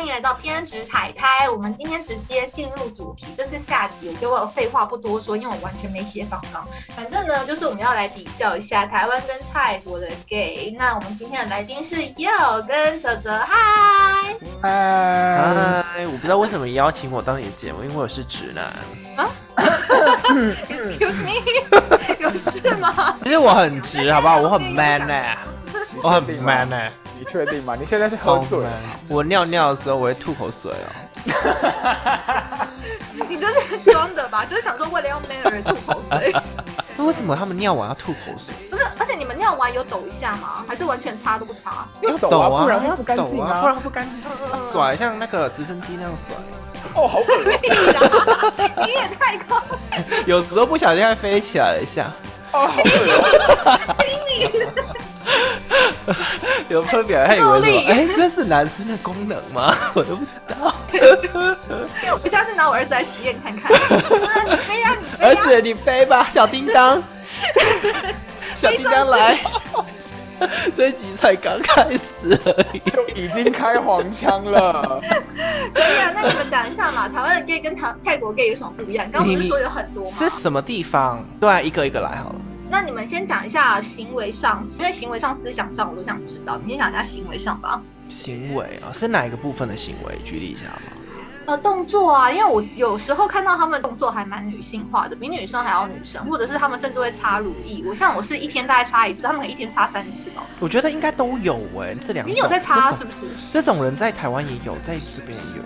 欢迎来到偏执彩胎。我们今天直接进入主题，这是下集，我就废话不多说，因为我完全没写访纲。反正呢，就是我们要来比较一下台湾跟泰国的 gay。那我们今天的来宾是 Yo 跟泽泽，嗨。嗨，嗨，我不知道为什么邀请我当你的节目，因为我是直男啊。Excuse me，有事吗？其实我很直，好不好？我很 man 呢、我很 man 呢、你确定吗？你现在是喝醉了？我尿尿的时候我会吐口水哦。你这是装的吧？就是想说为了要 man 而吐口水。那为什么他们尿完要吐口水？不是，而且你们尿完有抖一下吗？还是完全擦都不擦？要抖啊，不然会不干净啊，不啊！然不干净。甩像那个直升机那样甩，哦，好恶屁啦！你也太高，有时候不小心还飞起来一下。哦，有朋友表还以为说，哎、这是男生的功能吗？我都不知道。我下次拿我儿子来实验看看。啊你飞呀，你飞呀！儿子，你飞吧，小叮当，小叮当来。这一集才刚开始而已。就已经开黄腔了。可以啊，那你们讲一下嘛，台湾的 gay 跟泰泰国 gay 有什么不一样？刚刚不是说有很多吗？是什么地方？对啊，一个一个来好了。那你们先讲一下行为上，因为行为上、思想上我都想知道。你先讲一下行为上吧。行为啊，是哪一个部分的行为？举例一下嘛。呃，动作啊，因为我有时候看到他们动作还蛮女性化的，比女生还要女生，或者是他们甚至会擦乳液。我像我是一天大概擦一次，他们一天擦三次吧。我觉得应该都有哎、这两种。你有在擦是不是？这种人在台湾也有，在这边也有，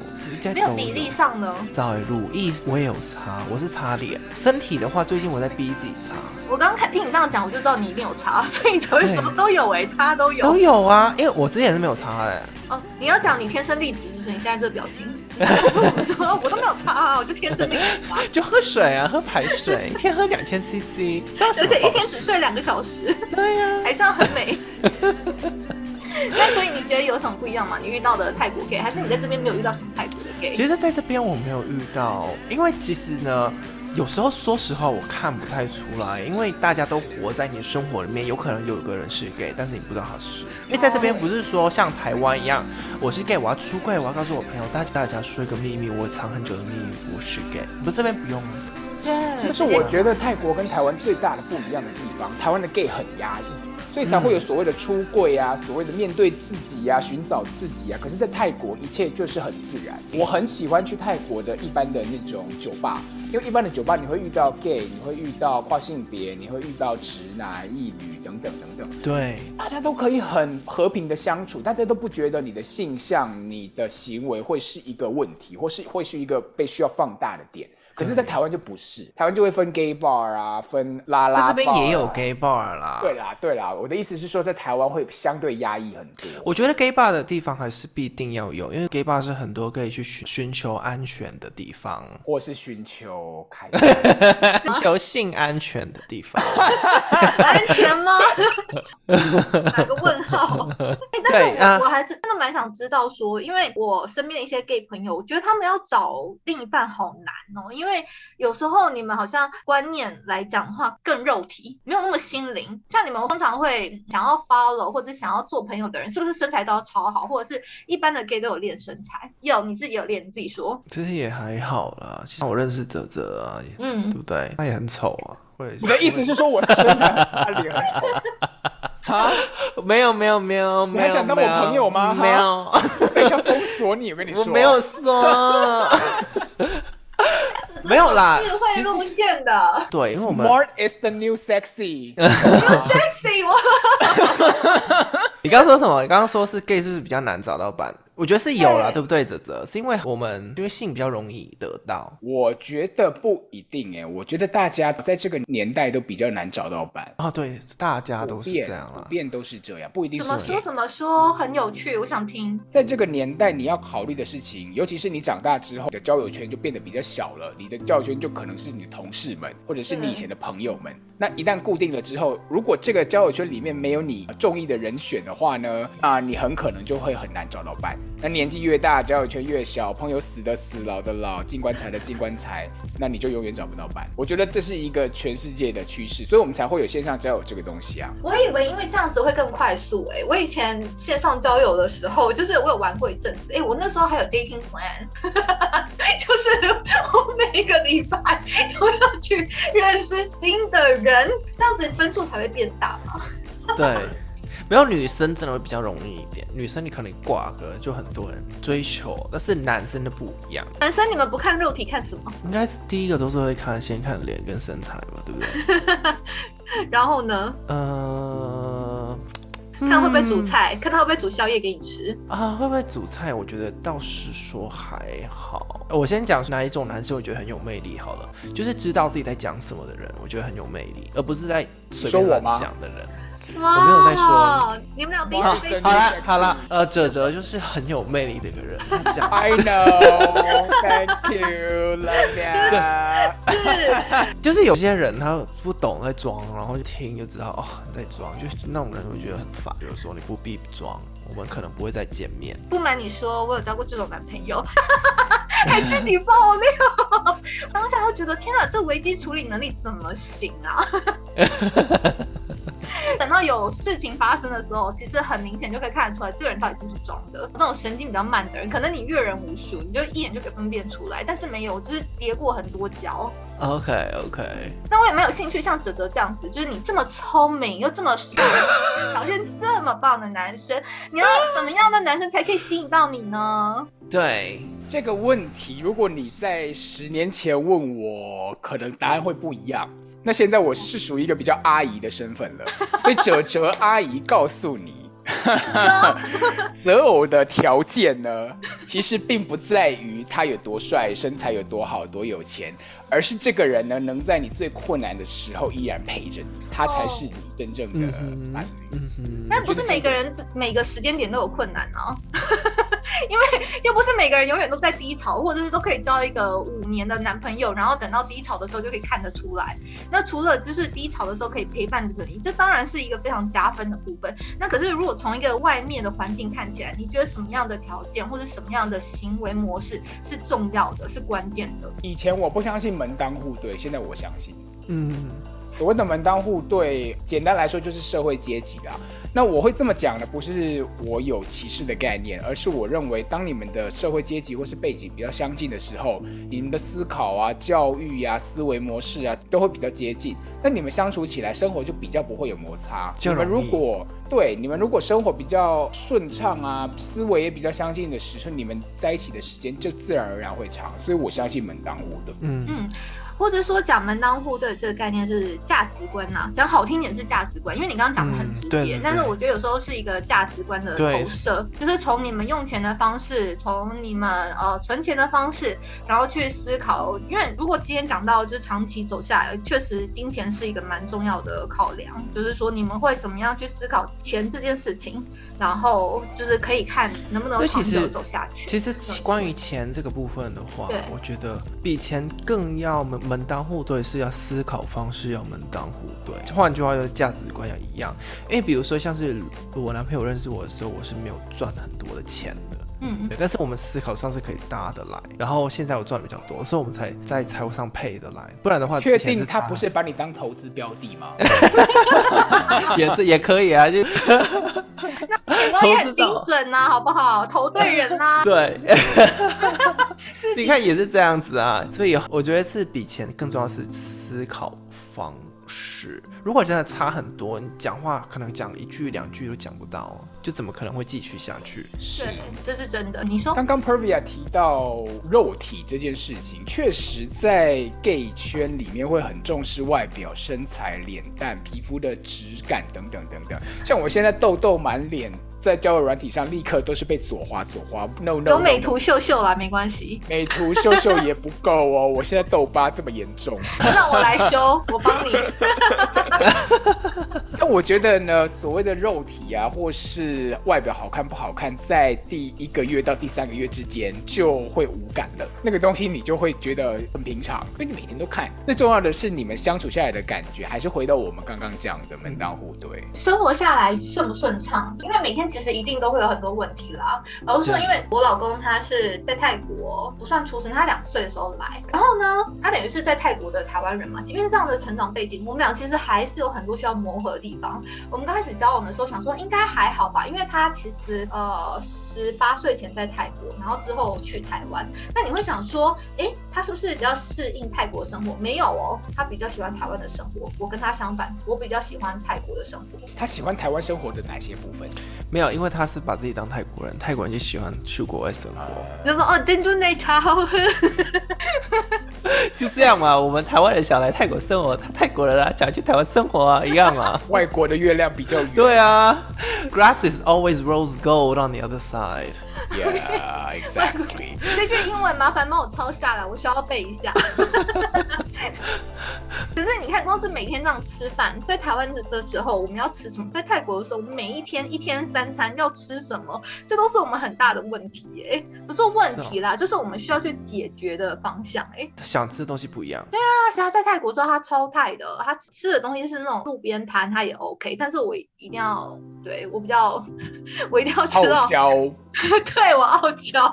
比例上呢？在乳液我也有擦，我是擦脸。身体的话，最近我在逼自己擦。我刚刚看听你这样讲，我就知道你一定有擦，所以你才会说都有哎、擦都有。都有啊，因为我之前是没有擦的、哦，你要讲你天生丽质是不是？你现在这个表情，我说我都没有擦啊，我就天生丽质啊，就喝水啊，喝排水，一天喝两千 CC，而且一天只睡两个小时，对呀、还是要很美。那所以你觉得有什么不一样吗？你遇到的泰国 gay，还是你在这边没有遇到什么泰国的 gay？其实在这边我没有遇到，因为其实呢，有时候说实话我看不太出来，因为大家都活在你的生活里面，有可能有个人是 gay，但是你不知道他是。因为在这边不是说像台湾一样，我是 gay，我要出柜，我要告诉我朋友，大家大家说一个秘密，我藏很久的秘密，我是 gay。不是这边不用吗？对，但是我觉得泰国跟台湾最大的不一样的地方，台湾的 gay 很压抑，所以才会有所谓的出柜啊，所谓的面对自己啊，寻找自己啊。可是，在泰国一切就是很自然。我很喜欢去泰国的一般的那种酒吧，因为一般的酒吧你会遇到 gay，你会遇到跨性别，你会遇到直男、异女等等等等。对，大家都可以很和平的相处，大家都不觉得你的性向、你的行为会是一个问题，或是会是一个被需要放大的点。可是，在台湾就不是，台湾就会分 gay bar 啊，分拉拉、这边也有啊 gay bar 啦。对啦，对啦，我的意思是说，在台湾会相对压抑很多。我觉得 gay bar 的地方还是必定要有，因为 gay bar 是很多可以去寻寻求安全的地方，或是寻求开 寻求性安全的地方。安全吗？打个问号。哎但是对啊我我还真的蛮想知道说，因为我身边的一些 gay 朋友，我觉得他们要找另一半好难哦，因为有时候你们好像观念来讲的话更肉体，没有那么心灵。像你们通常会想要 follow 或者想要做朋友的人，是不是身材都要超好，或者是一般的 gay 都有练身材？有，你自己有练，你自己说。其实也还好啦，其实我认识泽泽啊，也嗯对不对？他也很丑啊，你的意思是说我的身材很差，脸很丑？啊？没有没有没有，你还想当我朋友吗没有，等一下封锁你，我跟你说。我没有说。没有啦智慧路线的对，因为我们 Smart is the new sexy。sexy 我。你刚刚说什么？你刚刚说是 gay 是不是比较难找到伴？我觉得是有啦，对对不对？泽泽是因为我们因为性比较容易得到。我觉得不一定哎，我觉得大家在这个年代都比较难找到伴，啊，对，大家都是这样啦。普遍都是这样，不一定是。怎么说怎么说，很有趣，我想听。在这个年代，你要考虑的事情，尤其是你长大之后，你的交友圈就变得比较小了。你的交友圈就可能是你的同事们，或者是你以前的朋友们。那一旦固定了之后，如果这个交友圈里面没有你中意的人选的话呢，那你很可能就会很难找到伴。那年纪越大，交友圈越小，朋友死的死，老的老，进棺材的进棺材，那你就永远找不到伴。我觉得这是一个全世界的趋势，所以我们才会有线上交友这个东西啊。我以为因为这样子会更快速哎、我以前线上交友的时候，就是我有玩过一阵子，哎、我那时候还有 dating plan，就是我每个礼拜都要去认识新的人，这样子分数才会变大嘛。对，没有女生真的会比较容易一点，女生你可能挂个就很多人追求，但是男生的不一样，男生你们不看肉体看什么？应该是第一个都是会看先看脸跟身材吧，对不对？然后呢，呃，看会不会煮嗯菜，看他会不会煮宵夜给你吃。啊，会不会煮菜？我觉得倒是说还好。我先讲哪一种男生我觉得很有魅力好了，就是知道自己在讲什么的人，我觉得很有魅力，而不是在随便乱说我吗讲的人。哇，没有在说你们俩彼哇此被好了好了，呃，哲哲就是很有魅力的一个人，I know, thank you, love 就是有些人他不懂在装，然后就听就知道哦在装，就是那种人会觉得很烦。就是说你不必装，我们可能不会再见面。不瞒你说，我有交过这种男朋友，还自己爆料。当下就觉得天哪，这危机处理能力怎么行啊？等到有事情发生的时候，其实很明显就可以看得出来，这个人到底是不是装的。那种神经比较慢的人，可能你阅人无数，你就一眼就可以分辨出来。但是没有，就是跌过很多跤。OK OK，那我也没有兴趣像哲哲这样子，就是你这么聪明又这么帅，条件这么棒的男生，你要怎么样的男生才可以吸引到你呢？对，这个问题，如果你在十年前问我，可能答案会不一样。那现在我是属于一个比较阿姨的身份了，所以哲哲阿姨告诉你，择偶的条件呢，其实并不在于他有多帅、身材有多好、多有钱，而是这个人呢，能在你最困难的时候依然陪着你，他才是你真正的伴侣。但不是每个人每个时间点都有困难啊，因为又不是每个人永远都在低潮，或者是都可以交一个五年的男朋友，然后等到低潮的时候就可以看得出来。那除了就是低潮的时候可以陪伴着你，这当然是一个非常加分的部分。那可是如果从一个外面的环境看起来，你觉得什么样的条件或者什么样的行为模式是重要的，是关键的？以前我不相信门当户对，现在我相信。嗯，所谓的门当户对，简单来说就是社会阶级啦。那我会这么讲的，不是我有歧视的概念，而是我认为，当你们的社会阶级或是背景比较相近的时候，你们的思考啊、教育呀、思维模式啊，都会比较接近。那你们相处起来，生活就比较不会有摩擦。你们如果对你们如果生活比较顺畅啊，思维也比较相近的时候，你们在一起的时间就自然而然会长。所以我相信门当户对。嗯嗯，或者说讲门当户对这个概念是价值观呐、讲好听点是价值观，因为你刚刚讲的很直接，嗯对对对但是我觉得有时候是一个价值观的投射，就是从你们用钱的方式，从你们呃存钱的方式，然后去思考，因为如果今天讲到就是长期走下来，确实金钱是一个蛮重要的考量，就是说你们会怎么样去思考钱这件事情，然后就是可以看能不能长久走下去。其实关于钱这个部分的话对，我觉得比钱更要门门当户对，是要思考方式要门当户对。换句话就是价值观要一样。因为比如说像是我男朋友认识我的时候，我是没有赚很多的钱的。嗯，对，但是我们思考上是可以搭得来，然后现在我赚的比较多，所以我们才在财务上配得来，不然的话，确定他不是把你当投资标的吗？也也可以啊，就 那眼光也很精准呐、好不好？投对人呐、对，你看也是这样子啊，所以我觉得是比钱更重要是思考方式。如果真的差很多，你讲话可能讲一句两句都讲不到，就怎么可能会继续下去？是。这是真的。你说刚刚 Pervia 提到肉体这件事情，确实在 gay 圈里面会很重视外表、身材、脸蛋、皮肤的质感等等等等。像我现在痘痘满脸，在交友软体上立刻都是被左滑左滑，no no，, 有美图秀秀啦，没关系，美图秀秀也不够哦，我现在痘疤这么严重。让我来修，我帮你。但我觉得呢，所谓的肉体啊，或是外表好看不好看，在第一个月到第三个月之间就会无感了。那个东西你就会觉得很平常，因为你每天都看。最重要的是你们相处下来的感觉，还是回到我们刚刚讲的门当户对。生活下来顺不顺畅？因为每天其实一定都会有很多问题啦。老实说，因为我老公他是在泰国不算出生，他两岁的时候来，然后呢，他等于是在泰国的台湾人嘛。即便是这样的成长背景，我们俩其实还是有很多需要磨合的地方。我们刚开始交往的时候，想说应该还好吧，因为他其实呃十八岁前在泰国，然后之后去台湾。那你会想说，诶，他是不是比较适应泰国生活？没有哦，他比较喜欢台湾的生活。我跟他相反，我比较喜欢泰国的生活。他喜欢台湾生活的哪些部分？没有，因为他是把自己当泰国人，泰国人就喜欢去国外生活，就说哦，珍珠奶茶好喝。就这样嘛。我们台湾人想来泰国生活，他泰国人啊想去台湾生活啊，一样嘛。外国的月亮比较圆。对啊，grass is always rose gold on the other side。，Yeah, exactly。这句英文麻烦帮我抄下来，我需要背一下。可是你看，光是每天这样吃饭，在台湾的的时候我们要吃什么？在泰国的时候，我们每一天一天三餐要吃什么？这都是我们很大的问题耶，不是问题啦，就是我们需要去解决的方向哎。想吃的东西不一样，那其实他在泰国之后，他超泰的，他吃的东西是那种路边摊，他也 OK，但是我一定要对我比较，我一定要吃到傲，娇，对我傲娇，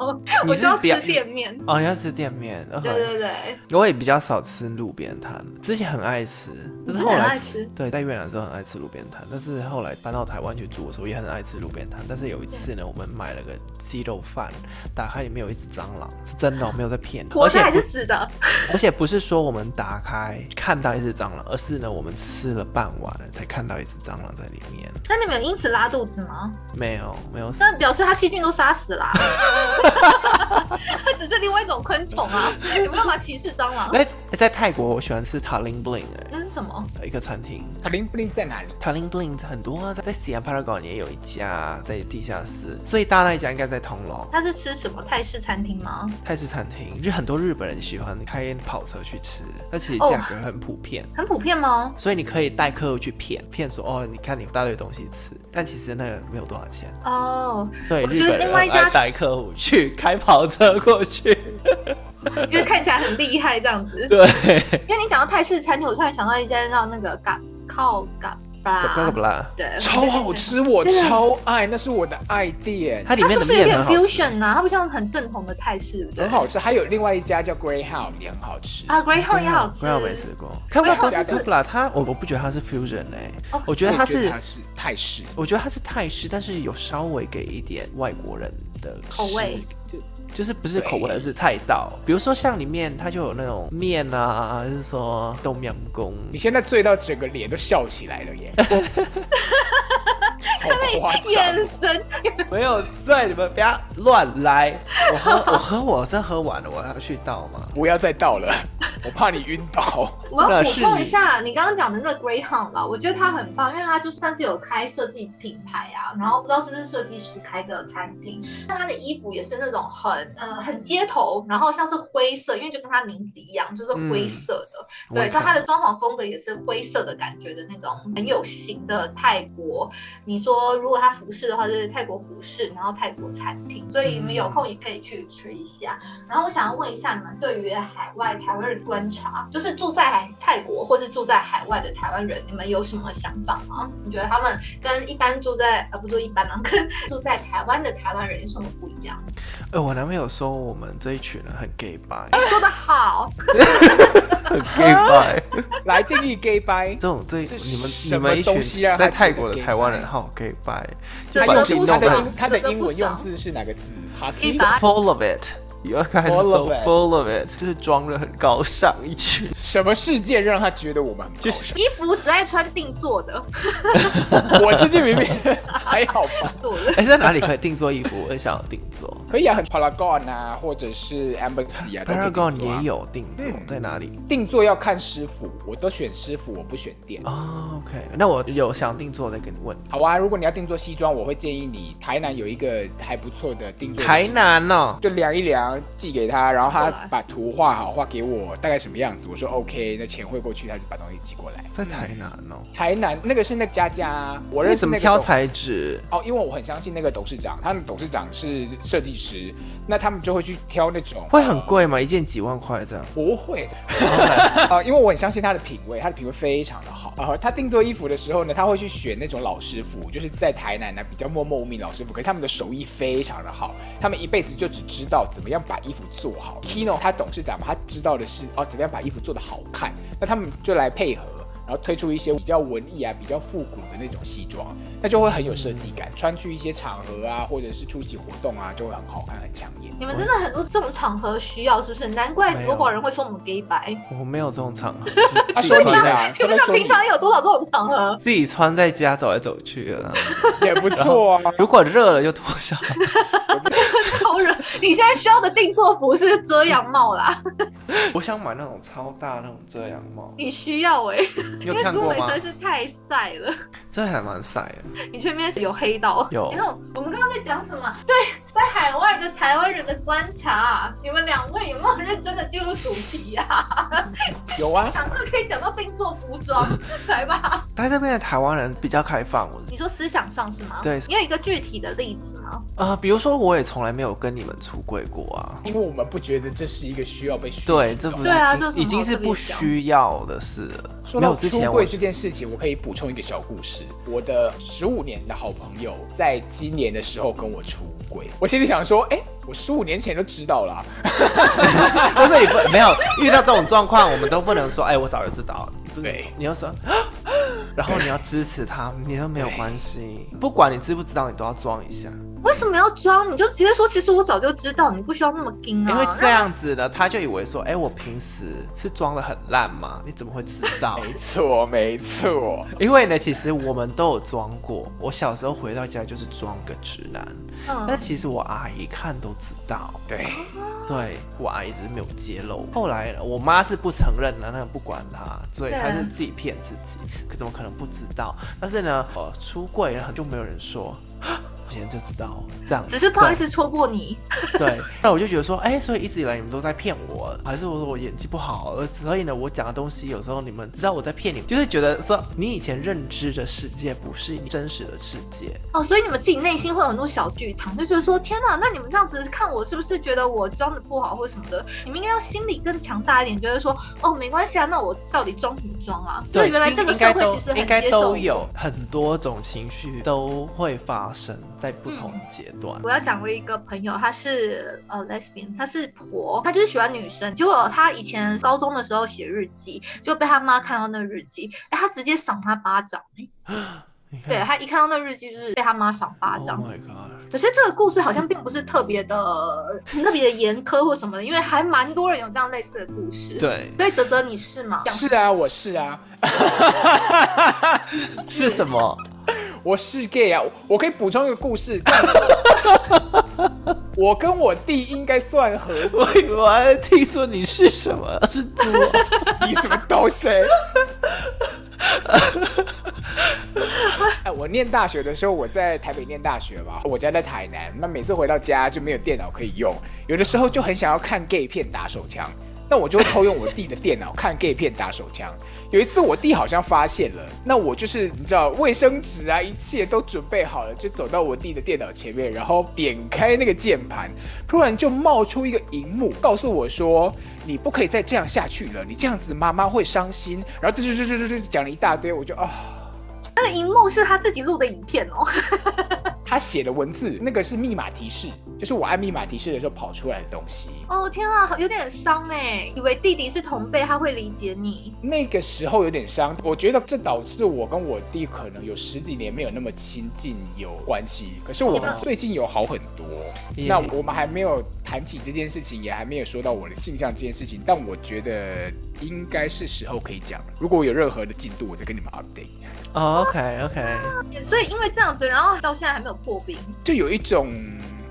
我就要吃店面。哦，你要吃店面，对对对，我也比较少吃路边摊，之前很爱吃，但是后来对在越南的时候很爱吃路边摊，但是后来搬到台湾去住的时候也很爱吃路边摊。但是有一次呢，我们买了个鸡肉饭，打开里面有一只蟑螂，是真的、我，没有在骗的，活着还而且不是死的？而且不是说我们打开看到一只蟑螂，而是呢我们吃了半碗了才看到一只蟑螂在里面，那你们有因此拉肚子吗？没有没有。那表示它细菌都杀死啦，它 只是另外一种昆虫啊！你们干嘛歧视蟑螂？在在泰国，我喜欢吃塔林 bling 哎、那是什么？一个餐厅。塔林布林在哪里？塔林 bling 很多啊，在 Siam Paragon 也有一家，在地下室最大那一家应该在铜锣它是吃什么泰式餐厅吗？泰式餐厅，就很多日本人喜欢开跑车去吃，那其实哦价格很普遍。很普遍吗？所以你可以带客户去骗骗说哦，你看你一大堆东西吃，但其实那个没有多少钱。哦，所以我觉得日本人另外一家带客户去开跑车过去。因为看起来很厉害这样子。对，因为你讲到泰式餐厅，我突然想到一家叫那个港靠嘎不不不巴，啦，对，超好吃，我超爱，那是我的爱店，它里面是不是有点面很好。fusion 呢、它不像很正统的泰式？很好吃。还有另外一家叫 Greyhound 也很好吃。啊，Greyhound 也好吃。过。看不到 Greyhound 就是不啦，它我我不觉得它是 fusion 哎、哦。我觉得它是泰式，我觉得它是泰式，但是有稍微给一点外国人的口味。吃，就就是不是口味，而是菜道。比如说像里面它就有那种面啊，还是说豆面公，你现在醉到整个脸都笑起来了耶，好夸张眼！神，没有醉，你们不要乱来。我喝我喝我真喝完了，我要去倒吗？不要再倒了，我怕你晕倒。我要补充一下，你刚刚讲的那个 Greyhound 啦，我觉得它很棒，因为它就算是有开设计品牌啊，然后不知道是不是设计师开的餐厅，那它的衣服也是那种很呃很街头，然后像是灰色，因为就跟它名字一样，就是灰色的，对，我也看像它的装潢风格也是灰色的感觉的那种很有型的泰国。你说如果它服饰的话，就是泰国服饰，然后泰国餐厅，所以你们有空也可以去吃一下。然后我想要问一下，你们对于海外台湾人观察，就是住在泰国或是住在海外的台湾人，你们有什么想法吗？你觉得他们跟一般住在呃不说一般啦，跟住在台湾的台湾人有什么不一样？哎、我男朋友说我们这一群人很 gay 白，说的好，很 gay 白。来定义 gay 掰，这种这是你们什么你们一东西啊？群在泰国的台湾人掰好 gay 拜他用这不他的少英他的英文用字是哪个字？C 百 full of it。You guys are kind of so full of it，就是装的很高尚一群。什么事件让他觉得我们很高就是尚？衣服只爱穿定做的，我这件明明还好吧，做的。哎、在哪里可以定做衣服？我也想要定做。可以啊，很 Paragon 啊，或者是 Embassy 啊 Paragon 也有定做，嗯在哪里？定做要看师傅，我都选师傅，我不选店。哦，OK，那我有想定做再跟你问。好啊，如果你要定做西装，我会建议你台南有一个还不错的定做的台西南哦，就量一量，长寄给他，然后他把图画好，画给我，大概什么样子，我说 OK，那钱汇过去，他就把东西寄过来。在台南哦。台南那个是那个佳佳，我你认识那个怎么挑材质？哦，因为我很相信那个董事长，他们董事长是设计师，那他们就会去挑那种会很贵吗？一件几万块这样？不会啊、因为我很相信他的品味，他的品味非常的好。啊、他定做衣服的时候呢，他会去选那种老师傅，就是在台南呢比较默默无名老师傅，可是他们的手艺非常的好，他们一辈子就只知道怎么样把衣服做好。Kino 他董事长嘛，他知道的是哦怎么样把衣服做的好看，那他们就来配合。然后推出一些比较文艺啊、比较复古的那种西装，那就会很有设计感，穿去一些场合啊，或者是出席活动啊，就会很好看、很抢眼。你们真的很多这种场合需要，是不是？难怪没有多宝人会说我们 gay 白。我没有这种场合，他说你的，请问他平常有多少这种场合？自己穿在家走来走去的。也不错啊。如果热了就脱下来。超热，你现在需要的定做服是遮阳帽啦，我想买那种超大那种遮阳帽，你需要哎、你有因为苏伟实看过吗？在是太晒了，这还蛮晒的。你这边是有黑到。有然后我们刚刚在讲什么？对，在海外的台湾人的观察，你们两位有没有认真的进入主题啊？有啊，讲这个可以讲到定做服装，来吧。在这边的台湾人比较开放，我你说思想上是吗？对你有一个具体的例子吗？呃，比如说我也从来没有跟你们出柜过啊。因为我们不觉得这是一个需要被许对，这不是对啊已经这已经是不需要的事了。说到出柜这件事情，我可以补充一个小故事。我的十五年的好朋友在今年的时候跟我出柜，我心里想说，哎、我十五年前就知道了啊、但是你不没有遇到这种状况，我们都不能说，哎，我早就知道了。对你要说，然后你要支持他，你都没有关系，不管你知不知道，你都要装一下，为什么要装？你就直接说，其实我早就知道，你不需要那么硬啊。因为这样子呢，他就以为说，哎，我平时是装的很烂吗？你怎么会知道？没错，没错。因为呢，其实我们都有装过。我小时候回到家就是装个直男，嗯但其实我阿姨看都知道。对，对我阿姨只是没有揭露。后来我妈是不承认的，那个不管她，所以对她是自己骗自己。可怎么可能不知道？但是呢，呃，出柜了就没有人说。以前就知道这样，只是不好意思戳破你。对。那我就觉得说，哎、所以一直以来你们都在骗我，还是我说我演技不好？而所以呢，我讲的东西有时候你们知道我在骗你们，就是觉得说你以前认知的世界不是你真实的世界。哦，所以你们自己内心会有很多小剧场，就觉得说，天哪，那你们这样子看我，是不是觉得我装的不好或什么的？你们应该要心理更强大一点，觉得说，哦，没关系啊，那我到底装什么装啊？所对，原来这个社会其实很应该都有很多种情绪都会发生在不同阶段。我要讲我一个朋友，她是呃 lesbian，她是婆，她就是喜欢女生。结果她以前高中的时候写日记，就被她妈看到那个日记，哎，她直接赏她巴掌、对她一看到那个日记，就是被她妈赏巴掌。Oh my god！可是这个故事好像并不是特别的特别的严苛或什么的，因为还蛮多人有这样类似的故事。，对，所以哲哲你是吗？是啊，我是啊，是什么？我是 gay 啊。我可以补充一个故事，但我跟我弟应该算合作。我以为我还听说你是什么？是猪啊？你什么东西？哎，我念大学的时候，我在台北念大学嘛，我家在台南，那每次回到家就没有电脑可以用，有的时候就很想要看 gay 片打手枪，那我就会偷用我弟的电脑看 gay 片打手枪。有一次我弟好像发现了，那我就是你知道卫生纸啊，一切都准备好了，就走到我弟的电脑前面，然后点开那个键盘，突然就冒出一个荧幕，告诉我说。你不可以再这样下去了，你这样子妈妈会伤心。然后就就就就就讲了一大堆，我就啊、那个荧幕是他自己录的影片哦。他写的文字那个是密码提示，就是我按密码提示的时候跑出来的东西。哦天啊，有点伤哎，以为弟弟是同辈，他会理解你。那个时候有点伤，我觉得这导致我跟我弟可能有十几年没有那么亲近有关系。可是我们最近有好很多。那我们还没有谈起这件事情，也还没有说到我的性向这件事情，但我觉得应该是时候可以讲了。如果有任何的进度，我再跟你们 update。哦，OK OK，所以因为这样子，然后到现在还没有破冰。就有一种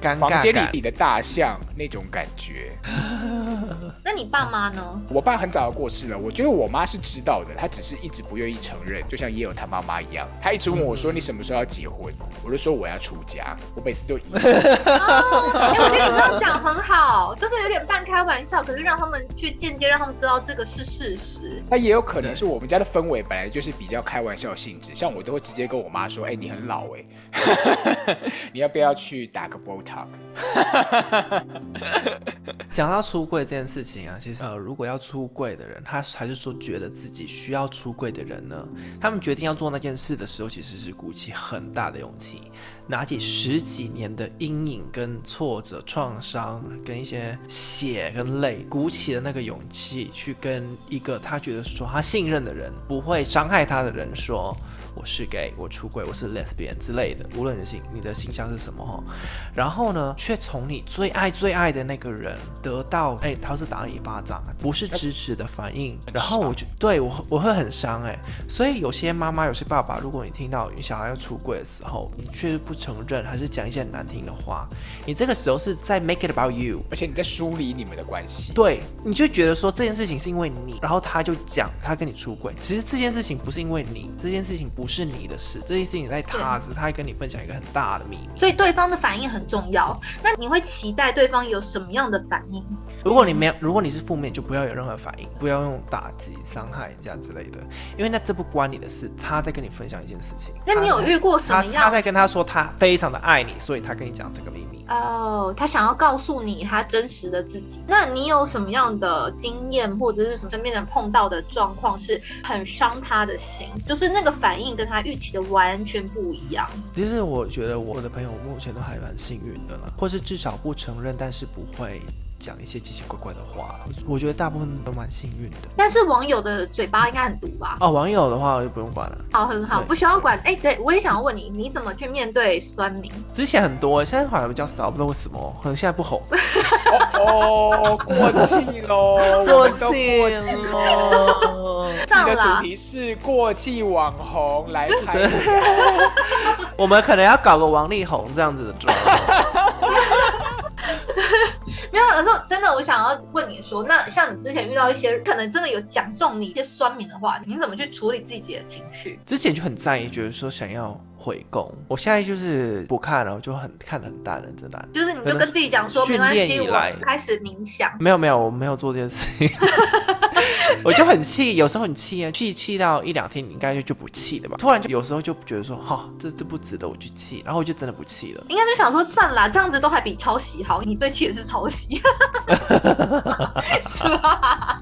尴尬房间里里的大象那种感觉。那你爸妈呢？我爸很早就过世了，我觉得我妈是知道的，她只是一直不愿意承认，就像也有她妈妈一样，她一直问我说你什么时候要结婚，我就说我要出家，我每次都一样。哦，哎、我觉得你这样讲很好，就是有点半开玩笑，可是让他们去间接让他们知道这个是事实。那也有可能是我们家的氛围本来就是比较开玩笑性质，像我都会直接跟我妈说，哎、你很老哎、你要不要去打个 讲到出柜这件事情啊，其实呃，如果要出柜的人，他还是说觉得自己需要出柜的人呢，他们决定要做那件事的时候，其实是鼓起很大的勇气，拿起十几年的阴影跟挫折、创伤跟一些血跟泪，鼓起了那个勇气，去跟一个他觉得说他信任的人，不会伤害他的人说。我是 gay，我出轨，我是 lesbian 之类的，无论你的性你的形象是什么哈，然后呢，却从你最爱最爱的那个人得到，哎，他是打你一巴掌，不是支持的反应，然后我就对我我会很伤哎，所以有些妈妈，有些爸爸，如果你听到你小孩要出轨的时候，你却不承认，还是讲一些很难听的话，你这个时候是在 make it about you，而且你在梳理你们的关系。对，你就觉得说这件事情是因为你，然后他就讲他跟你出轨，其实这件事情不是因为你，这件事情不是你的事，这件事情在他是，他还跟你分享一个很大的秘密。所以对方的反应很重要。那你会期待对方有什么样的反应？如果你没有，如果你是负面，就不要有任何反应，不要用打击、伤害人家之类的，因为那这不关你的事。他在跟你分享一件事情，那你有遇过什么他他在跟他说他非常的爱你，所以他跟你讲这个秘密。哦，他想要告诉你他真实的自己。那你有什么样的经验，或者是什么身边人碰到的状况是很伤他的心？就是那个反应跟他预期的完全不一样。其实我觉得我的朋友目前都还蛮幸运的啦，或是至少不承认，但是不会讲一些奇奇怪怪的话。我觉得大部分都蛮幸运的。但是网友的嘴巴应该很毒吧？哦，网友的话我就不用管了。好，很好，不需要管。哎、对我也想要问你，你怎么去面对酸民？之前很多，现在好像比较少，不知道为什么，可能现在不红。哦，过气喽，过气喽。了。这个上啦主题是过气网红来拍，我们可能要搞个王力宏这样子的妆。没有，有时候真的，我想要问你说，那像你之前遇到一些可能真的有讲中你一些酸民的话，你怎么去处理自己的情绪？之前就很在意，觉得说想要回攻，我现在就是不看了，我就很看得很淡了，真的。就是你就跟自己讲说，没关系，我开始冥想。没有没有，我没有做这件事情，我就很气，有时候很气啊，气气到一两天，你应该就就不气了吧？突然就有时候就觉得说，哈、这这不值得我去气，然后我就真的不气了。应该是想说算啦，这样子都还比抄袭好。你最气的是抄袭，是吧？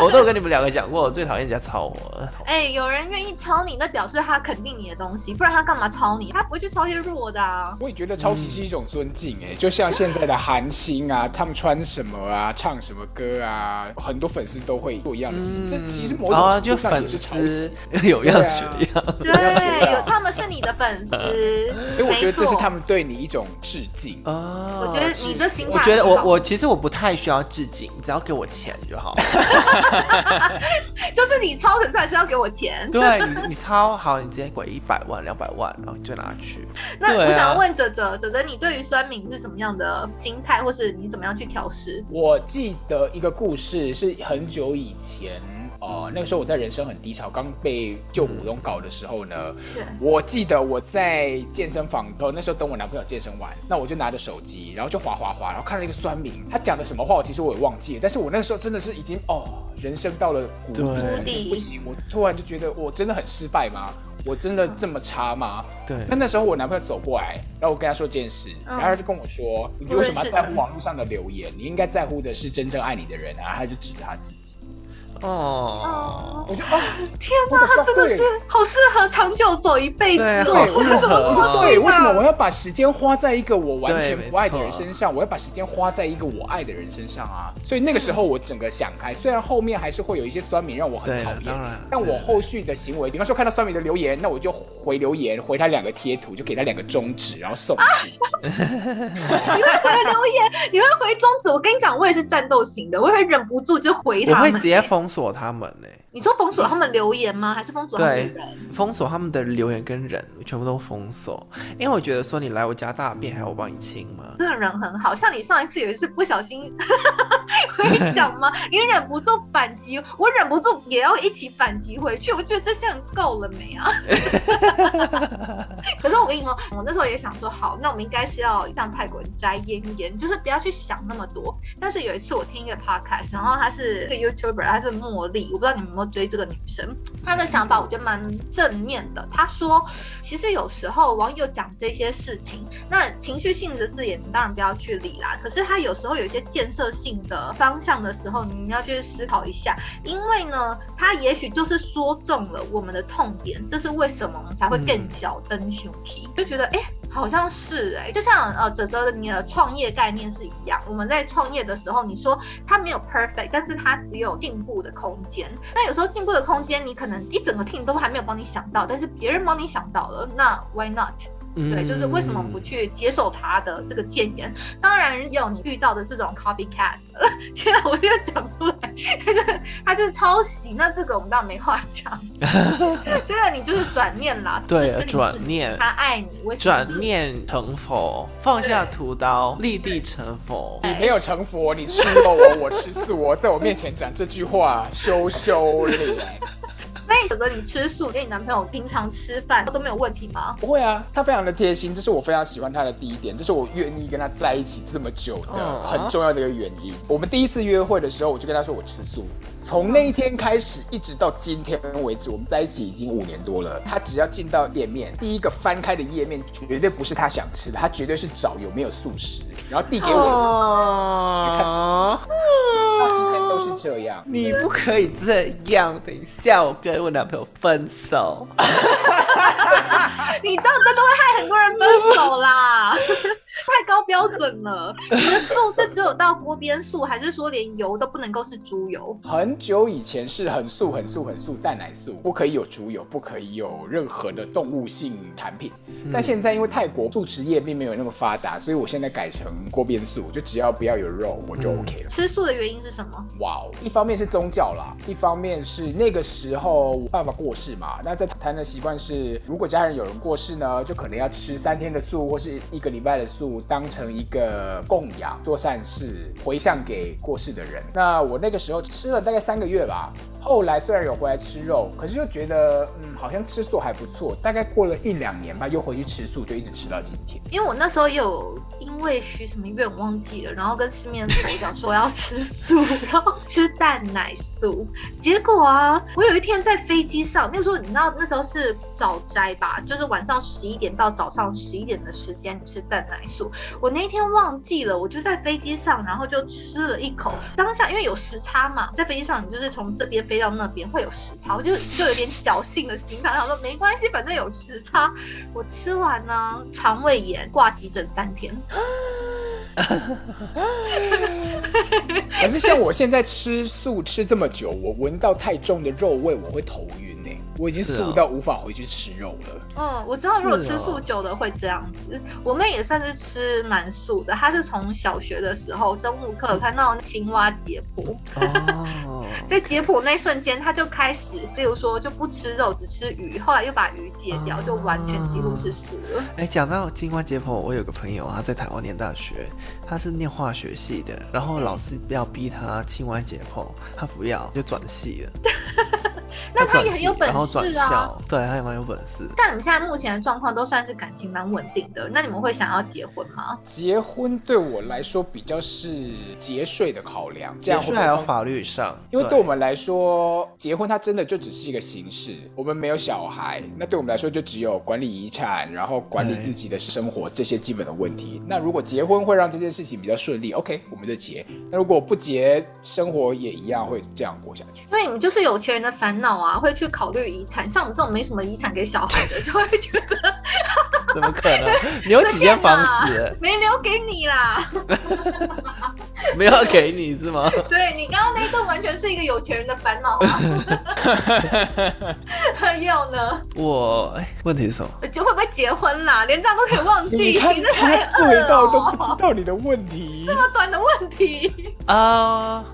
我都有跟你们两个讲过，我最讨厌人家抄我。哎、有人愿意抄你，那表示他肯定你的东西，不然他干嘛抄你？他不会去抄一些弱的啊。我也觉得抄袭是一种尊敬哎、就像现在的韩星啊，他们穿什么啊，唱什么歌啊，很多粉丝都会做一样的事情，这其实某种 啊，程就粉度上也是抄丝袭。有样学样。对，有他们是你的粉丝，因为我觉得这是他们对你一种致敬。哦，我觉得你这行为我觉得我我其实我不太需要致敬，只要给我钱就好。就是你抄，可是还是要给我钱。对你，你抄好，你直接给一百万、两百万，然后你就拿去。那啊我想问哲哲，哲哲，你对于酸民是什么样的心态，或是你怎么样去调试？我记得一个故事是很久以前，呃，那个时候我在人生很低潮，刚被旧股东搞的时候呢，我记得我在健身房，头，那时候等我男朋友健身完，那我就拿着手机，然后就滑滑滑，然后看了一个酸民，他讲的什么话，我其实我也忘记了，但是我那个时候真的是已经哦，人生到了谷底，不行，我突然就觉得我真的很失败吗？我真的这么差吗？对那那时候我男朋友走过来，然后我跟他说这件事，嗯然后他就跟我说：“你为什么要在乎网络上的留言？你应该在乎的是真正爱你的人啊！”他就指着他自己，哦，我就啊，天哪，他真的是好适合长久走一辈子对，哦。好适合我说哦。对，为什么我要把时间花在一个我完全不爱的人身上？我要把时间花在一个我爱的人身上啊！所以那个时候我整个想开，虽然后面还是会有一些酸民让我很讨厌，但我后续的行为，比方说看到酸民的留言，那我就回留言，回他两个贴图，就给他两个中指，然后送去。你会回留言，你会回中指。我跟你讲，我也是战斗型的，我会忍不住就回他们。我会直接封锁他们呢、你说封锁他们留言吗？还是封锁他们的人？封锁他们的留言跟人，全部都封锁。因为我觉得说你来我家大便，还要我帮你清吗？这个人很好，像你上一次有一次不小心我 跟你讲吗？你忍不住反击，我忍不住也要一起反击回去。我觉得这些人够了没啊？可是我跟你说，我那时候也想说，好，那我们应该是要向泰国人摘烟烟，就是不要去想那么多。但是有一次我听一个 podcast，然后他是一个 YouTuber，他是茉莉，我不知道你们有没有追这个女生，她的想法我觉得蛮正面的。她说，其实有时候网友讲这些事情，那情绪性的字眼你当然不要去理啦。可是他有时候有一些建设性的方向的时候，你要去思考一下，因为呢，他也许就是说中了我们的痛点，这是为什么才会更小灯熊皮，就觉得哎。好像是哎，就像呃，哲哲的你的创业概念是一样。我们在创业的时候，你说它没有 perfect，但是它只有进步的空间。那有时候进步的空间，你可能一整个 team 都还没有帮你想到，但是别人帮你想到了，那 why not？对，就是为什么不去接受他的这个谏言？当然有你遇到的这种 copycat。天啊，我现在讲出来，他就他就是抄袭，那这个我们当然没话讲。这个你就是转念啦，对，转念，他爱你，为什么？转念成佛，放下屠刀，立地成佛。你没有成佛，你吃肉我，我吃素我，在我面前讲这句话，羞羞脸。那你选择你吃素，跟你男朋友平常吃饭都没有问题吗？不会啊，他非常的贴心，这是我非常喜欢他的第一点，这是我愿意跟他在一起这么久的很重要的一个原因。我们第一次约会的时候，我就跟他说我吃素。从那一天开始，一直到今天为止，我们在一起已经五年多了。他只要进到店面，第一个翻开的页面绝对不是他想吃的，他绝对是找有没有素食，然后递给我。看，到今天都是这样。你不可以这样，等一下我跟跟我男朋友分手。你这样真的会害很多人分手啦！太高标准了。你的素是只有到锅边素，还是说连油都不能够是猪油？很久以前是很素、很素、很素，蛋奶素不可以有猪油，不可以有任何的动物性产品。但现在因为泰国素食业并没有那么发达，所以我现在改成锅边素，就只要不要有肉，我就 OK 了。吃素的原因是什么？哇哦，一方面是宗教啦，一方面是那个时候我爸爸过世嘛。那在谈的习惯是，如果家人有人过世呢，就可能要吃三天的素，或是一个礼拜的素，当成一个供养，做善事，回向给过世的人。那我那个时候吃了大概三个月吧。后来虽然有回来吃肉，可是又觉得嗯，好像吃素还不错。大概过了一两年吧，又回去吃素，就一直吃到今天。因为我那时候有因为许什么愿忘记了，然后跟四面佛讲说要吃素，然后吃蛋奶素。结果啊，我有一天在飞机上，那时候你知道那时候是早斋吧，就是晚上十一点到早上十一点的时间吃蛋奶素。我那天忘记了，我就在飞机上，然后就吃了一口。当下因为有时差嘛，在飞机上你就是从这边飞。到那边会有时差，我就就有点侥幸的心态，想说没关系，反正有时差。我吃完呢，肠胃炎挂急诊三天。可是像我现在吃素吃这么久，我闻到太重的肉味，我会头晕。我已经素到无法回去吃肉了。嗯，我知道，如果吃素久的会这样子。我妹也算是吃蛮素的，她是从小学的时候生物课看到青蛙解剖，在解剖那瞬间，她就开始，例如说就不吃肉，只吃鱼，后来又把鱼戒掉，就完全几乎是素了。哎，讲到青蛙解剖，我有个朋友啊，在台湾念大学，他是念化学系的，然后老师要逼他青蛙解剖，他不要，就转系了。那他也很有本事啊，对，他也蛮有本事。但你们现在目前的状况都算是感情蛮稳定的，那你们会想要结婚吗？结婚对我来说比较是节税的考量，这样会还有法律上，因为对我们来说，结婚它真的就只是一个形式，我们没有小孩，那对我们来说就只有管理遗产，然后管理自己的生活这些基本的问题。那如果结婚会让这件事情比较顺利，OK，我们就结。那如果不结，生活也一样会这样过下去。因为你们就是有钱人的烦恼啊，会去考虑遗产。像我们这种没什么遗产给小孩的，就会觉得 怎么可能？你有几间房子？没留给你啦，没有给你是吗？对你刚刚那一段完全是一个有钱人的烦恼啊。还有呢？我哎，问题是什么？就会不会结婚啦？连这样都可以忘记？你看他醉到都不知道你的问题，这么短的问题啊？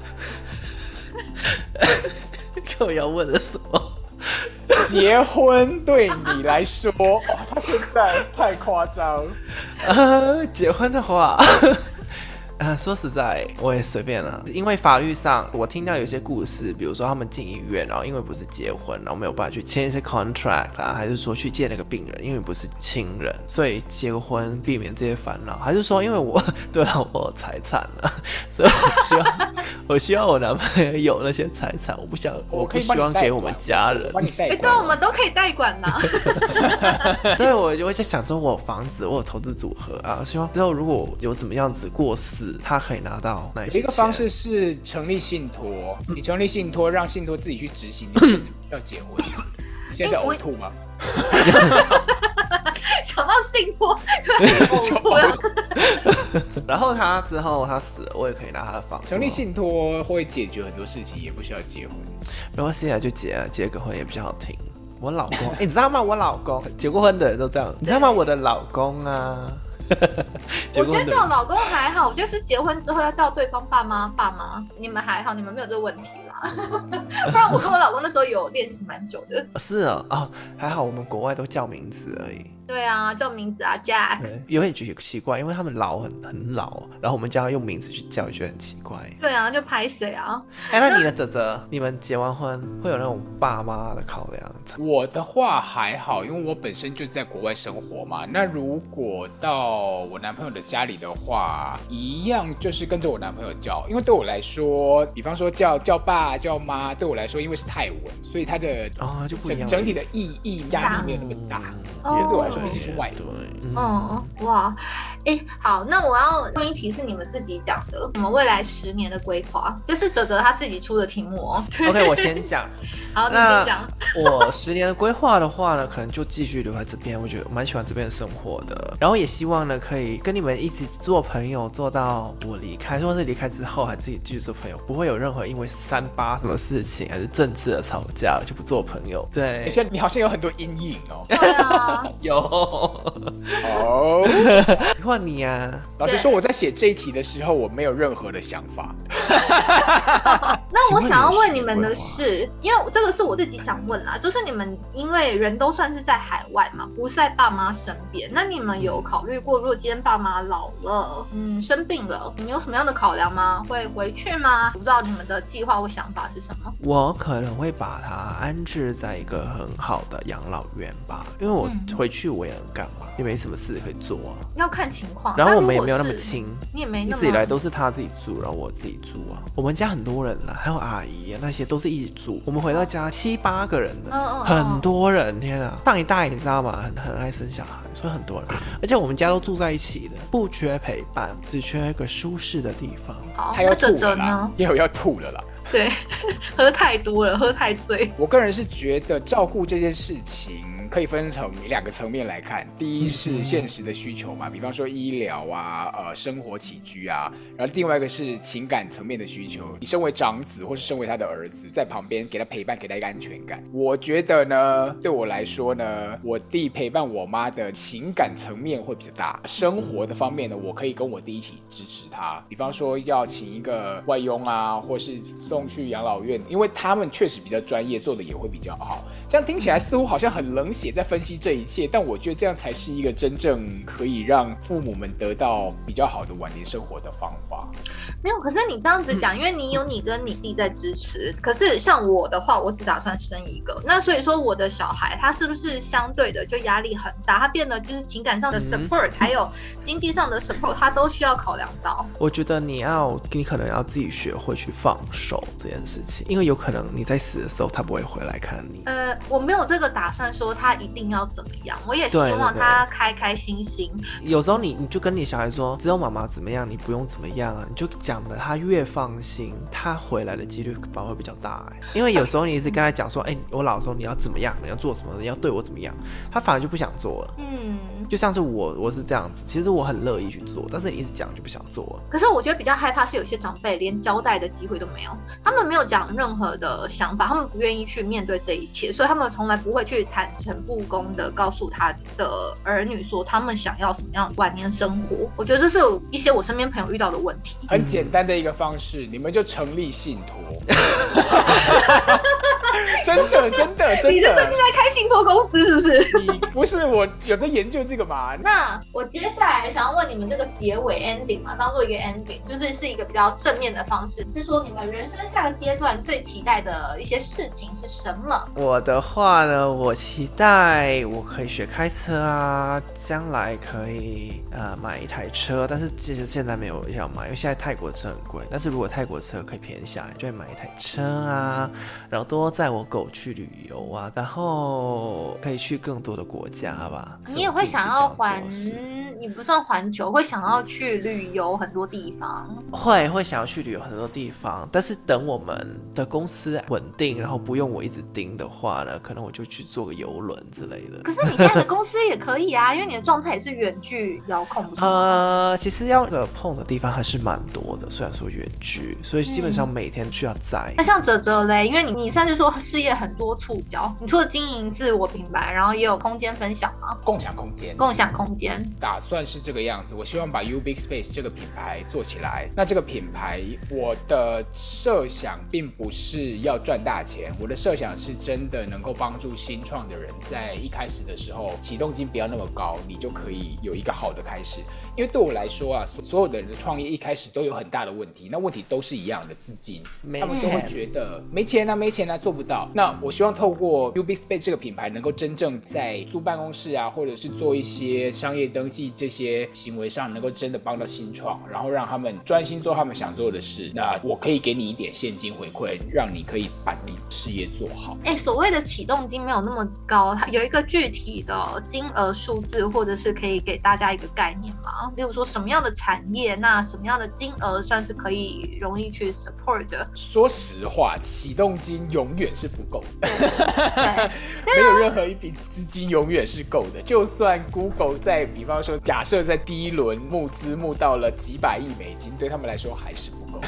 我要问的什么？结婚对你来说，他现在太夸张。呃，结婚的话，呃，说实在，我也随便了，因为法律上我听到有些故事，比如说他们进医院，然后因为不是结婚，然后没有办法去签一些 contract 啊，还是说去见那个病人，因为不是亲人，所以结婚避免这些烦恼，还是说因为我 对老婆有财产了，所以我希望我希望我男朋友有那些财产，我不想我不希可以帮你代望给我们家人。帮你代哎，对，管。我们都可以代管呐。对，我就会在想说，我有房子，我有投资组合啊，希望之后如果有怎么样子过世，他可以拿到那些有一个方式是成立信托，你成立信托，让信托自己去执行，你 要结婚。你现在呕吐吗？想到信托，对，呕吐了。然后他之后他死了，我也可以拿他的房子。成立信托会解决很多事情，也不需要结婚。没关系啊，就结啊，结个婚也比较好听。我老公，哎、你知道吗？我老公结过婚的人都这样，你知道吗？我的老公啊，结 我觉得过婚的人叫老公还好，就是结婚之后要叫对方爸妈爸妈，你们还好，你们没有这个问题啦。不然我跟我老公那时候有练习蛮久的。是啊，哦，还好我们国外都叫名字而已。对啊，叫名字啊，Jack。对，有点觉得奇怪，因为他们老很很老，然后我们叫他用名字去叫，也觉得很奇怪。对啊，就拍谁啊？哎、那你的泽泽，你们结完婚会有那种爸妈的考量？我的话还好，因为我本身就在国外生活嘛。那如果到我男朋友的家里的话，一样就是跟着我男朋友叫，因为对我来说，比方说叫叫爸叫妈，对我来说，因为是泰文，所以它的哦，就不一样整整体的意义压力没有那么大。哦因为对我来说毕竟是外对国人。，嗯，嗯，哇，哎，好，那我要问一题是你们自己讲的，我们未来十年的规划，就是哲哲他自己出的题目哦。OK，我先讲。好，你那先讲。我十年的规划的话呢，可能就继续留在这边，我觉得我蛮喜欢这边的生活的。然后也希望呢，可以跟你们一起做朋友，做到我离开，或是离开之后还自己继续做朋友，不会有任何因为三八什么事情还是政治的吵架就不做朋友。对而且，你好像有很多阴影哦。对啊，有。哦，换你啊，老实说，我在写这一题的时候，我没有任何的想法。那我想要问你们的是，因为这个是我自己想问啦，就是你们因为人都算是在海外嘛，不是在爸妈身边，那你们有考虑过，如果今天爸妈老了，嗯，生病了，你们有什么样的考量吗？会回去吗？我不知道你们的计划或想法是什么。我可能会把他安置在一个很好的养老院吧，因为我嗯回去我也能干嘛，也没什么事可以做啊。要看情况。然后我们也没有那么是，亲，你也没那么一直以来都是他自己住，然后我自己住啊。我们家很多人啦，还有阿姨啊，那些都是一起住。我们回到家七八个人的，嗯嗯嗯很多人，天啊！上一代你知道吗？很很爱生小孩，所以很多人，而且我们家都住在一起的，不缺陪伴，只缺一个舒适的地方。好。他要吐了啦呢？，也有要吐了啦。对，喝太多了，喝太醉。我个人是觉得照顾这件事情可以分成两个层面来看。第一是现实的需求嘛，比方说医疗啊、呃生活起居啊，然后另外一个是情感层面的需求。你身为长子或是身为他的儿子，在旁边给他陪伴，给他一个安全感。我觉得呢，对我来说呢，我弟陪伴我妈的情感层面会比较大，生活的方面呢，我可以跟我弟一起支持他。比方说要请一个外佣啊，或是送去养老院，因为他们确实比较专业，做的也会比较好。这样听起来似乎好像很冷血，在分析这一切，但我觉得这样才是一个真正可以让父母们得到比较好的晚年生活的方法。没有，可是你这样子讲，因为你有你跟你弟在支持，可是像我的话，我只打算生一个，那所以说我的小孩他是不是相对的就压力很大？他变得就是情感上的嗯 support，、还有经济上的 support，他都需要考量到。我觉得你要，你可能要自己学会去放手这件事情，因为有可能你在死的时候他不会回来看你。呃，我没有这个打算说他一定要怎么样，我也希望他开开心心。有时候你你就跟你小孩说，只有妈妈怎么样，你不用怎么样啊，你就讲的他越放心，他回来的几率反而会比较大哎。因为有时候你一直跟他讲说，哎、我老说你要怎么样，你要做什么，你要对我怎么样，他反而就不想做了。嗯，就像是我，我是这样子，其实我很乐意去做，但是你一直讲就不想做了。可是我觉得比较害怕是有些长辈连交代的机会都没有，他们没有讲任何的想法，他们不愿意去面对这一切，所以他们从来不会去坦诚不公的告诉他的儿女说他们想要什么样的晚年生活。我觉得这是有一些我身边朋友遇到的问题。很简单的一个方式，你们就成立信托。真的真的真的你是最近，在开信托公司是不是？你不是我有在研究这个嘛？那我接下来想要问你们这个结尾 ending 嘛，当做一个 ending，就是是一个比较正面的方式，是说你们人生下个阶段最期待的一些事情是什么？我的话呢，我期待我可以学开车啊，将来可以呃买一台车，但是其实现在没有要买，因为现在泰国车很贵。但是如果泰国车可以便宜下来，就会买一台车啊，然后多载我狗去旅游啊，然后可以去更多的国家吧。你也会想要环你不算环球，会想要去旅游很多地方。会会想要去旅游很多地方，但是等我们的公司稳定，然后不用我一直盯的话呢，可能我就去坐个游轮之类的。可是你现在的公司也可以啊，因为你的状态也是远距遥控？呃，其实要个碰的地方还是蛮多的，虽然说远距，所以基本上嗯每天需要在。那像哲哲嘞，因为你你算是说事业很多触角，你除了经营自我品牌，然后也有空间分享吗，共享空间。共享空间。打算是这个样子，我希望把 U Big Space 这个品牌做起来。那这个品牌，我的设想并不是要赚大钱，我的设想是真的能够帮助新创的人在一开始的时候启动金不要那么高，你就可以有一个好的开始。因为对我来说啊，所所有的人的创业一开始都有很大的问题，那问题都是一样的，资金，他们都会觉得没钱啊，没钱啊，做不到。那我希望透过 U B Space 这个品牌，能够真正在租办公室啊，或者是做一些商业登记这些行为上，能够真的帮到新创，然后让他们专心做他们想做的事。那我可以给你一点现金回馈，让你可以把你事业做好。哎，所谓的启动金没有那么高，它有一个具体的金额数字，或者是可以给大家一个概念吗？例如说什么样的产业，那什么样的金额算是可以容易去 support 的？说实话，启动金永远是不够的。没有任何一笔资金永远是够的。就算 Google 在，比方说，假设在第一轮募资募到了几百亿美金，对他们来说还是不够。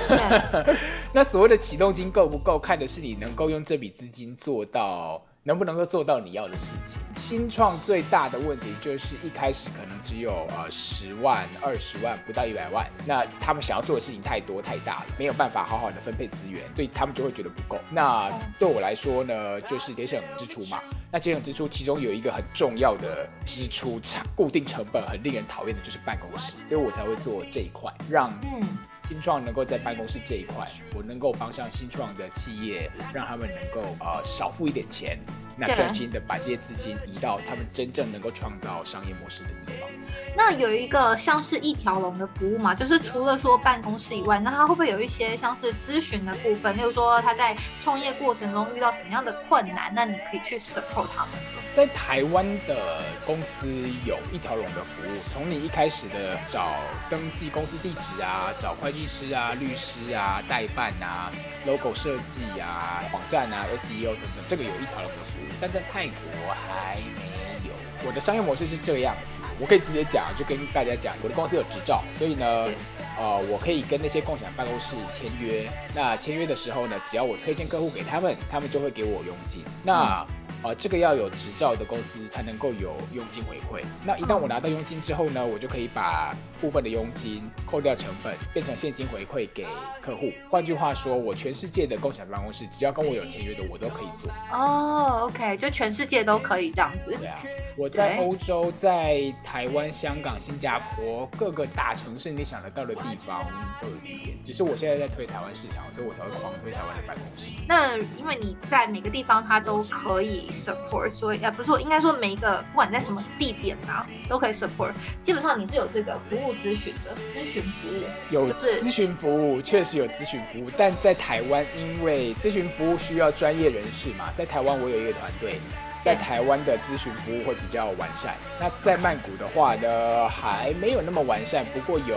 那所谓的启动金够不够，看的是你能够用这笔资金做到。能不能够做到你要的事情？新创最大的问题就是一开始可能只有呃十万、二十万，不到一百万。那他们想要做的事情太多太大了，没有办法好好的分配资源，所以他们就会觉得不够。那对我来说呢，就是节省支出嘛。那节省支出其中有一个很重要的支出成固定成本，很令人讨厌的就是办公室，所以我才会做这一块，让嗯，新创能够在办公室这一块，我能够帮上新创的企业，让他们能够呃少付一点钱，那对专心的把这些资金移到他们真正能够创造商业模式的地方。那有一个像是一条龙的服务嘛，就是除了说办公室以外，那他会不会有一些像是咨询的部分？例如说他在创业过程中遇到什么样的困难，那你可以去 support 他们。在台湾的公司有一条龙的服务，从你一开始的找登记公司地址啊，找会计师啊、律师啊、代办啊、logo 设计啊、网站啊、SEO 等等，这个有一条龙的服务，但在泰国还没有。我的商业模式是这样子，我可以直接讲，就跟大家讲，我的公司有执照，所以呢对，呃，我可以跟那些共享办公室签约。那签约的时候呢，只要我推荐客户给他们，他们就会给我佣金。那呃，这个要有执照的公司才能够有佣金回馈。那一旦我拿到佣金之后呢，我就可以把部分的佣金扣掉成本，变成现金回馈给客户。换句话说，我全世界的共享办公室，只要跟我有签约的，我都可以做。哦，OK，就全世界都可以这样子。对啊，我在欧洲、在台湾、香港、新加坡各个大城市，你想得到的地方都有据点。只是我现在在推台湾市场，所以我才会狂推台湾的办公室。那因为你在每个地方它都可以 support，所以呃不是说应该说每一个不管在什么地点啊都可以 support。基本上你是有这个服务咨询的咨询服务，有咨询服务，确实有咨询服务，但在台湾，因为咨询服务需要专业人士嘛，在台湾我有一个团队，在台湾的咨询服务会比较完善。那在曼谷的话呢，还没有那么完善，不过有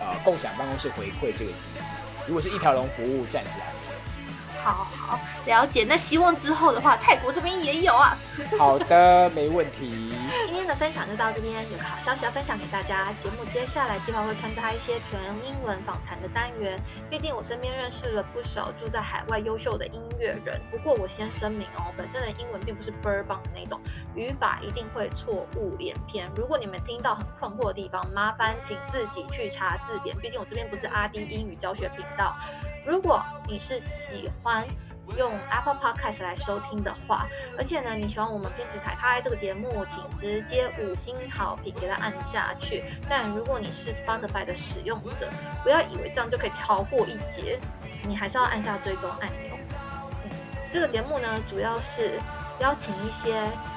呃共享办公室回馈这个机制。如果是一条龙服务，暂时还没有。好好了解。那希望之后的话，泰国这边也有啊。好的，没问题。今天的分享就到这边，有个好消息要分享给大家。节目接下来计划会穿插一些全英文访谈的单元，毕竟我身边认识了不少住在海外优秀的音乐人。不过我先声明哦，本身的英文并不是倍儿棒的那种，语法一定会错误连篇。如果你们听到很困惑的地方，麻烦请自己去查字典，毕竟我这边不是阿迪英语教学频道。如果你是喜欢用 Apple Podcast 来收听的话，而且呢，你喜欢我们偏执台他爱这个节目，请直接五星好评给他按下去。但如果你是 Spotify 的使用者，不要以为这样就可以逃过一劫，你还是要按下追踪按钮。这个节目呢，主要是邀请一些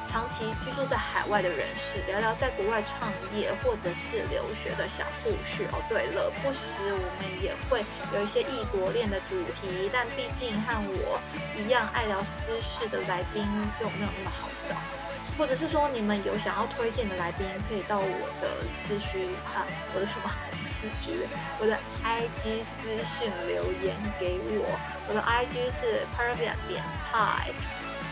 长期居住在海外的人士，聊聊在国外创业或者是留学的小故事。哦，对了，不时我们也会有一些异国恋的主题，但毕竟和我一样爱聊私事的来宾就没有那么好找。或者是说你们有想要推荐的来宾，可以到我的私讯啊，我的什么私讯，我的 IG 私讯留言给我，我的 IG 是 Pervia 点 Pie。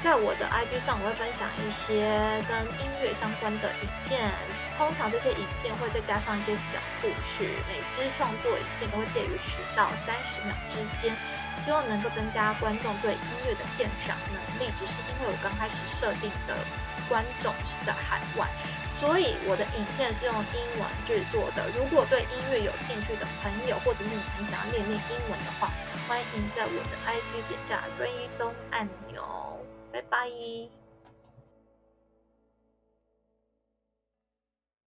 在我的 IG 上，我会分享一些跟音乐相关的影片，通常这些影片会再加上一些小故事，每支创作影片都会介于十到三十秒之间，希望能够增加观众对音乐的鉴赏能力。只是因为我刚开始设定的观众是在海外，所以我的影片是用英文制作的。如果对音乐有兴趣的朋友，或者是你很想要练练英文的话，欢迎在我的 IG 点下追踪按钮。拜拜。